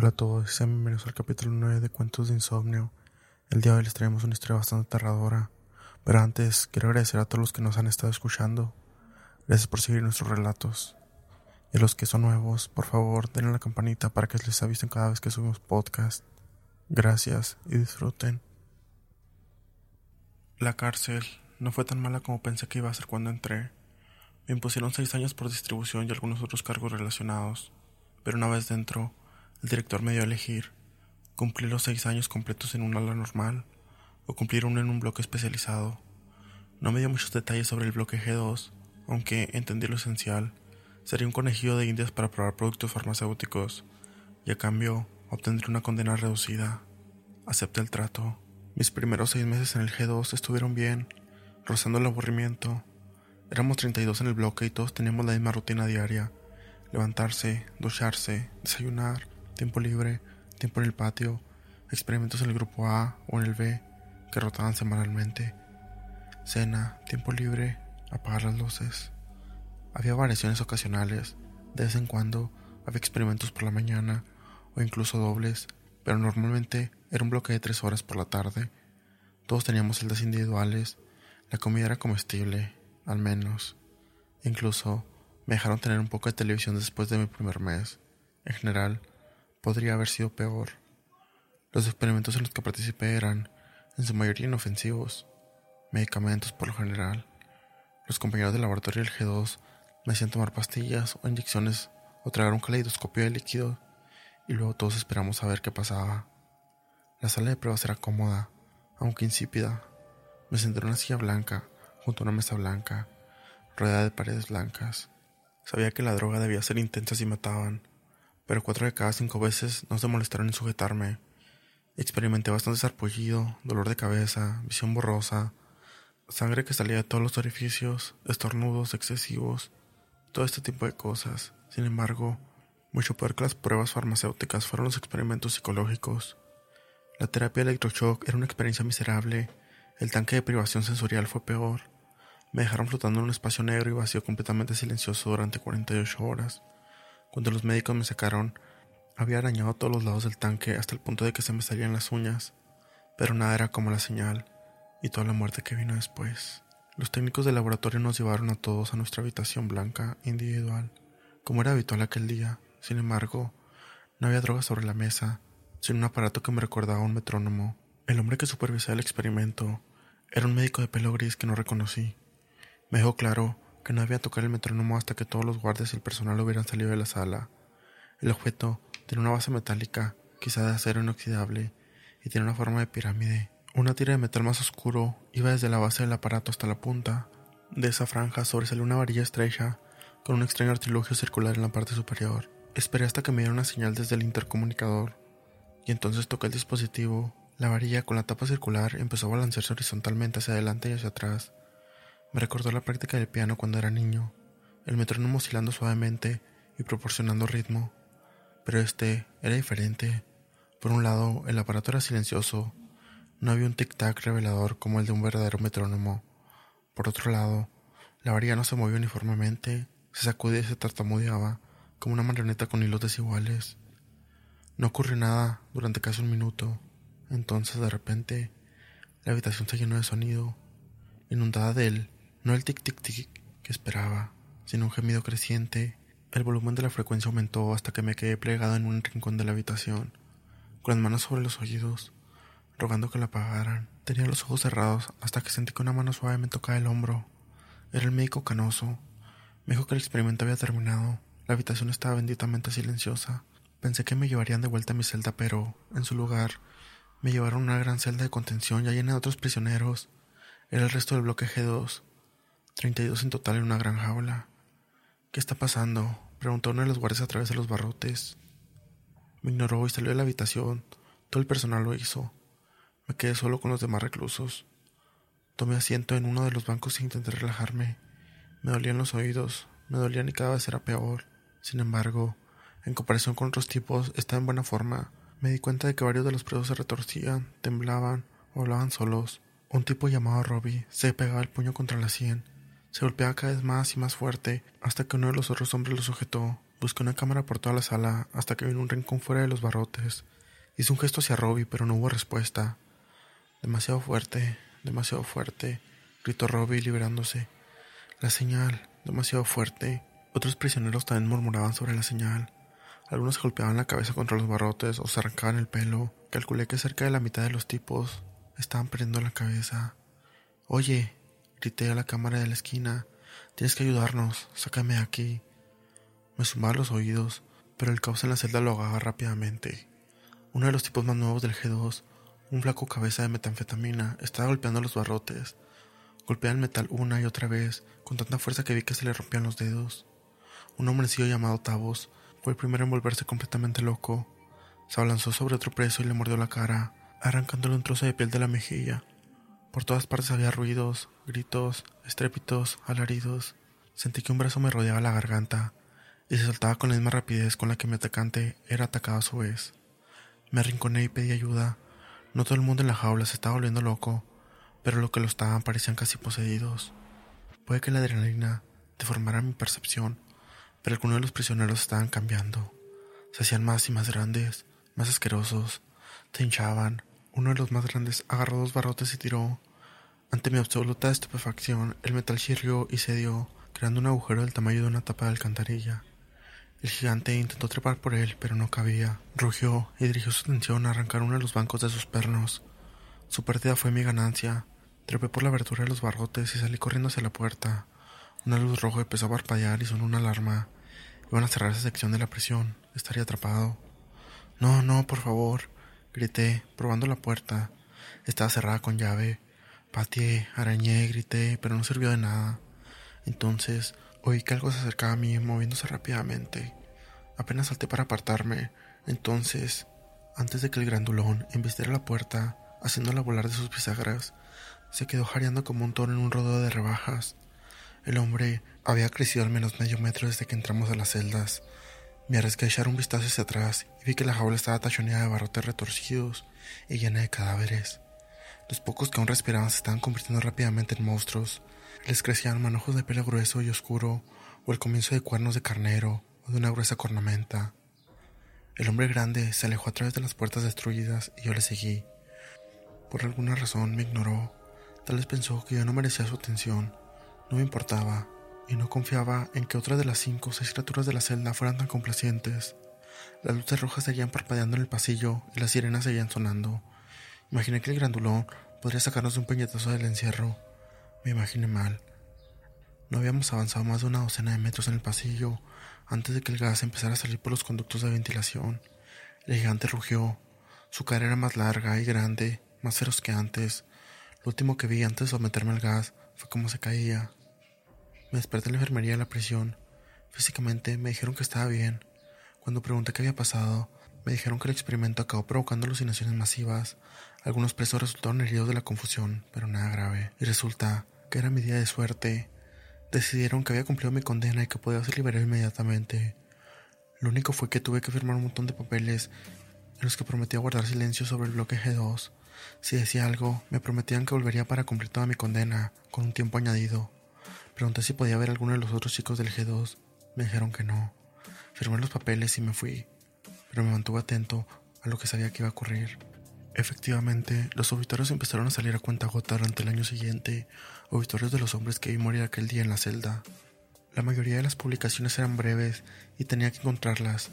Hola a todos, sean bienvenidos al capítulo 9 de Cuentos de Insomnio. El día de hoy les traemos una historia bastante aterradora, pero antes quiero agradecer a todos los que nos han estado escuchando. Gracias por seguir nuestros relatos. Y a los que son nuevos, por favor, denle la campanita para que les avisen cada vez que subimos podcast. Gracias y disfruten. La cárcel no fue tan mala como pensé que iba a ser cuando entré. Me impusieron seis años por distribución y algunos otros cargos relacionados, pero una vez dentro, el director me dio a elegir cumplir los seis años completos en un ala normal o cumplir uno en un bloque especializado. No me dio muchos detalles sobre el bloque G2, aunque entendí lo esencial. Sería un conejillo de indias para probar productos farmacéuticos y a cambio obtendré una condena reducida. Acepté el trato. Mis primeros seis meses en el G2 estuvieron bien, rozando el aburrimiento. Éramos 32 en el bloque y todos teníamos la misma rutina diaria. Levantarse, ducharse, desayunar, tiempo libre, tiempo en el patio, experimentos en el grupo A o en el B que rotaban semanalmente, cena, tiempo libre, apagar las luces. Había variaciones ocasionales, de vez en cuando había experimentos por la mañana o incluso dobles, pero normalmente era un bloque de tres horas por la tarde. Todos teníamos celdas individuales, la comida era comestible, al menos. Incluso me dejaron tener un poco de televisión después de mi primer mes. En general, podría haber sido peor. Los experimentos en los que participé eran, en su mayoría, inofensivos, medicamentos por lo general. Los compañeros del laboratorio del G2 me hacían tomar pastillas o inyecciones o tragar un caleidoscopio de líquido y luego todos esperamos a ver qué pasaba. La sala de pruebas era cómoda, aunque insípida. Me senté en una silla blanca, junto a una mesa blanca, rodeada de paredes blancas. Sabía que la droga debía ser intensa si mataban, pero cuatro de cada cinco veces no se molestaron en sujetarme. Experimenté bastante sarpullido, dolor de cabeza, visión borrosa, sangre que salía de todos los orificios, estornudos excesivos, todo este tipo de cosas. Sin embargo, mucho peor que las pruebas farmacéuticas fueron los experimentos psicológicos. La terapia de electroshock era una experiencia miserable, el tanque de privación sensorial fue peor. Me dejaron flotando en un espacio negro y vacío completamente silencioso durante 48 horas. Cuando los médicos me sacaron, había arañado todos los lados del tanque hasta el punto de que se me salían las uñas, pero nada era como la señal y toda la muerte que vino después. Los técnicos del laboratorio nos llevaron a todos a nuestra habitación blanca individual, como era habitual aquel día. Sin embargo, no había droga sobre la mesa, sino un aparato que me recordaba un metrónomo. El hombre que supervisaba el experimento era un médico de pelo gris que no reconocí. Me dejó claro no debía tocar el metrónomo hasta que todos los guardias y el personal hubieran salido de la sala. El objeto tiene una base metálica, quizá de acero inoxidable, y tiene una forma de pirámide. Una tira de metal más oscuro iba desde la base del aparato hasta la punta. De esa franja sobresalió una varilla estrecha, con un extraño artilugio circular en la parte superior. Esperé hasta que me diera una señal desde el intercomunicador, y entonces toqué el dispositivo. La varilla con la tapa circular empezó a balancearse horizontalmente hacia adelante y hacia atrás. Me recordó la práctica del piano cuando era niño, el metrónomo oscilando suavemente y proporcionando ritmo. Pero este era diferente. Por un lado, el aparato era silencioso, no había un tic-tac revelador como el de un verdadero metrónomo. Por otro lado, la varilla no se movía uniformemente, se sacudía y se tartamudeaba, como una marioneta con hilos desiguales. No ocurrió nada durante casi un minuto. Entonces, de repente, la habitación se llenó de sonido, inundada de él no el tic-tic-tic que esperaba, sino un gemido creciente. El volumen de la frecuencia aumentó hasta que me quedé plegado en un rincón de la habitación, con las manos sobre los oídos, rogando que la apagaran. Tenía los ojos cerrados hasta que sentí que una mano suave me tocaba el hombro. Era el médico canoso. Me dijo que el experimento había terminado. La habitación estaba benditamente silenciosa. Pensé que me llevarían de vuelta a mi celda, pero, en su lugar, me llevaron a una gran celda de contención ya llena de otros prisioneros. Era el resto del bloque G2. 32 en total en una gran jaula. ¿Qué está pasando? preguntó uno de los guardias a través de los barrotes. Me ignoró y salió de la habitación. Todo el personal lo hizo. Me quedé solo con los demás reclusos. Tomé asiento en uno de los bancos e intenté relajarme. Me dolían los oídos, me dolían y cada vez era peor. Sin embargo, en comparación con otros tipos, estaba en buena forma. Me di cuenta de que varios de los presos se retorcían, temblaban o hablaban solos. Un tipo llamado Robbie se pegaba el puño contra la sien se golpeaba cada vez más y más fuerte hasta que uno de los otros hombres lo sujetó Busqué una cámara por toda la sala hasta que vi un rincón fuera de los barrotes. Hice un gesto hacia Robbie, pero no hubo respuesta. Demasiado fuerte, demasiado fuerte, gritó Robbie liberándose. La señal, demasiado fuerte. Otros prisioneros también murmuraban sobre la señal. Algunos golpeaban la cabeza contra los barrotes o se arrancaban el pelo. Calculé que cerca de la mitad de los tipos estaban perdiendo la cabeza. Oye, grité a la cámara de la esquina. Tienes que ayudarnos. Sácame aquí. Me sumaba los oídos, pero el caos en la celda lo ahogaba rápidamente. Uno de los tipos más nuevos del G2, un flaco cabeza de metanfetamina, estaba golpeando los barrotes. Golpeaba el metal una y otra vez, con tanta fuerza que vi que se le rompían los dedos. Un hombrecillo llamado Tavos fue el primero en volverse completamente loco. Se abalanzó sobre otro preso y le mordió la cara, arrancándole un trozo de piel de la mejilla. Por todas partes había ruidos, gritos, estrépitos, alaridos. Sentí que un brazo me rodeaba la garganta y se soltaba con la misma rapidez con la que mi atacante era atacado a su vez. Me arrinconé y pedí ayuda. No todo el mundo en la jaula se estaba volviendo loco, pero lo que lo estaban parecían casi poseídos. Puede que la adrenalina deformara mi percepción, pero algunos de los prisioneros estaban cambiando. Se hacían más y más grandes, más asquerosos, se hinchaban. Uno de los más grandes agarró dos barrotes y tiró. Ante mi absoluta estupefacción, el metal chirrió y cedió, creando un agujero del tamaño de una tapa de alcantarilla. El gigante intentó trepar por él, pero no cabía. Rugió y dirigió su atención a arrancar uno de los bancos de sus pernos. Su pérdida fue mi ganancia. Trepé por la abertura de los barrotes y salí corriendo hacia la puerta. Una luz roja empezó a parpadear y sonó una alarma. Iban a cerrar esa sección de la prisión. Estaría atrapado. No, no, por favor. Grité, probando la puerta. Estaba cerrada con llave. Pateé, arañé, grité, pero no sirvió de nada. Entonces oí que algo se acercaba a mí moviéndose rápidamente. Apenas salté para apartarme. Entonces, antes de que el grandulón embistiera la puerta, haciéndola volar de sus bisagras, se quedó jareando como un toro en un rodeo de rebajas. El hombre había crecido al menos medio metro desde que entramos a las celdas. Me arriesgué a echar un vistazo hacia atrás y vi que la jaula estaba tachoneada de barrotes retorcidos y llena de cadáveres. Los pocos que aún respiraban se estaban convirtiendo rápidamente en monstruos. Les crecían manojos de pelo grueso y oscuro, o el comienzo de cuernos de carnero, o de una gruesa cornamenta. El hombre grande se alejó a través de las puertas destruidas y yo le seguí. Por alguna razón me ignoró. Tal vez pensó que yo no merecía su atención no me importaba, y no confiaba en que otra de las cinco o seis criaturas de la celda fueran tan complacientes. Las luces rojas seguían parpadeando en el pasillo y las sirenas seguían sonando. Imaginé que el grandulón podría sacarnos de un peñetazo del encierro. Me imaginé mal. No habíamos avanzado más de una docena de metros en el pasillo antes de que el gas empezara a salir por los conductos de ventilación. El gigante rugió. Su cara era más larga y grande, más feroz que antes. Lo último que vi antes de someterme al gas fue cómo se caía. Me desperté en la enfermería de la prisión. Físicamente me dijeron que estaba bien. Cuando pregunté qué había pasado, me dijeron que el experimento acabó provocando alucinaciones masivas. Algunos presos resultaron heridos de la confusión, pero nada grave. Y resulta que era mi día de suerte. Decidieron que había cumplido mi condena y que podía ser liberado inmediatamente. Lo único fue que tuve que firmar un montón de papeles en los que prometía guardar silencio sobre el bloque G2. Si decía algo, me prometían que volvería para cumplir toda mi condena, con un tiempo añadido. Pregunté si podía ver alguno de los otros chicos del G2. Me dijeron que no. Firmé los papeles y me fui, pero me mantuve atento a lo que sabía que iba a ocurrir. Efectivamente, los obituarios empezaron a salir a cuenta gota durante el año siguiente, obituarios de los hombres que vi morir aquel día en la celda. La mayoría de las publicaciones eran breves y tenía que encontrarlas.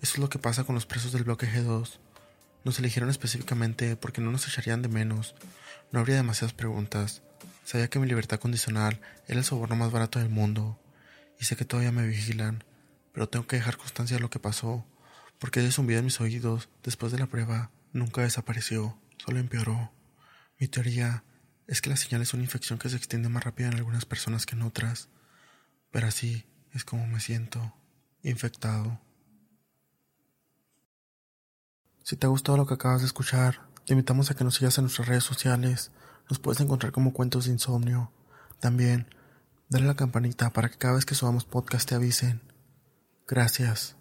Eso es lo que pasa con los presos del bloque G2. Nos eligieron específicamente porque no nos echarían de menos. No habría demasiadas preguntas. Sabía que mi libertad condicional era el soborno más barato del mundo, y sé que todavía me vigilan, pero tengo que dejar constancia de lo que pasó, porque ese zumbido en mis oídos, después de la prueba, nunca desapareció, solo empeoró. Mi teoría es que la señal es una infección que se extiende más rápido en algunas personas que en otras, pero así es como me siento, infectado. Si te ha gustado lo que acabas de escuchar, te invitamos a que nos sigas en nuestras redes sociales, nos puedes encontrar como Cuentos de Insomnio. También, dale a la campanita para que cada vez que subamos podcast te avisen. Gracias.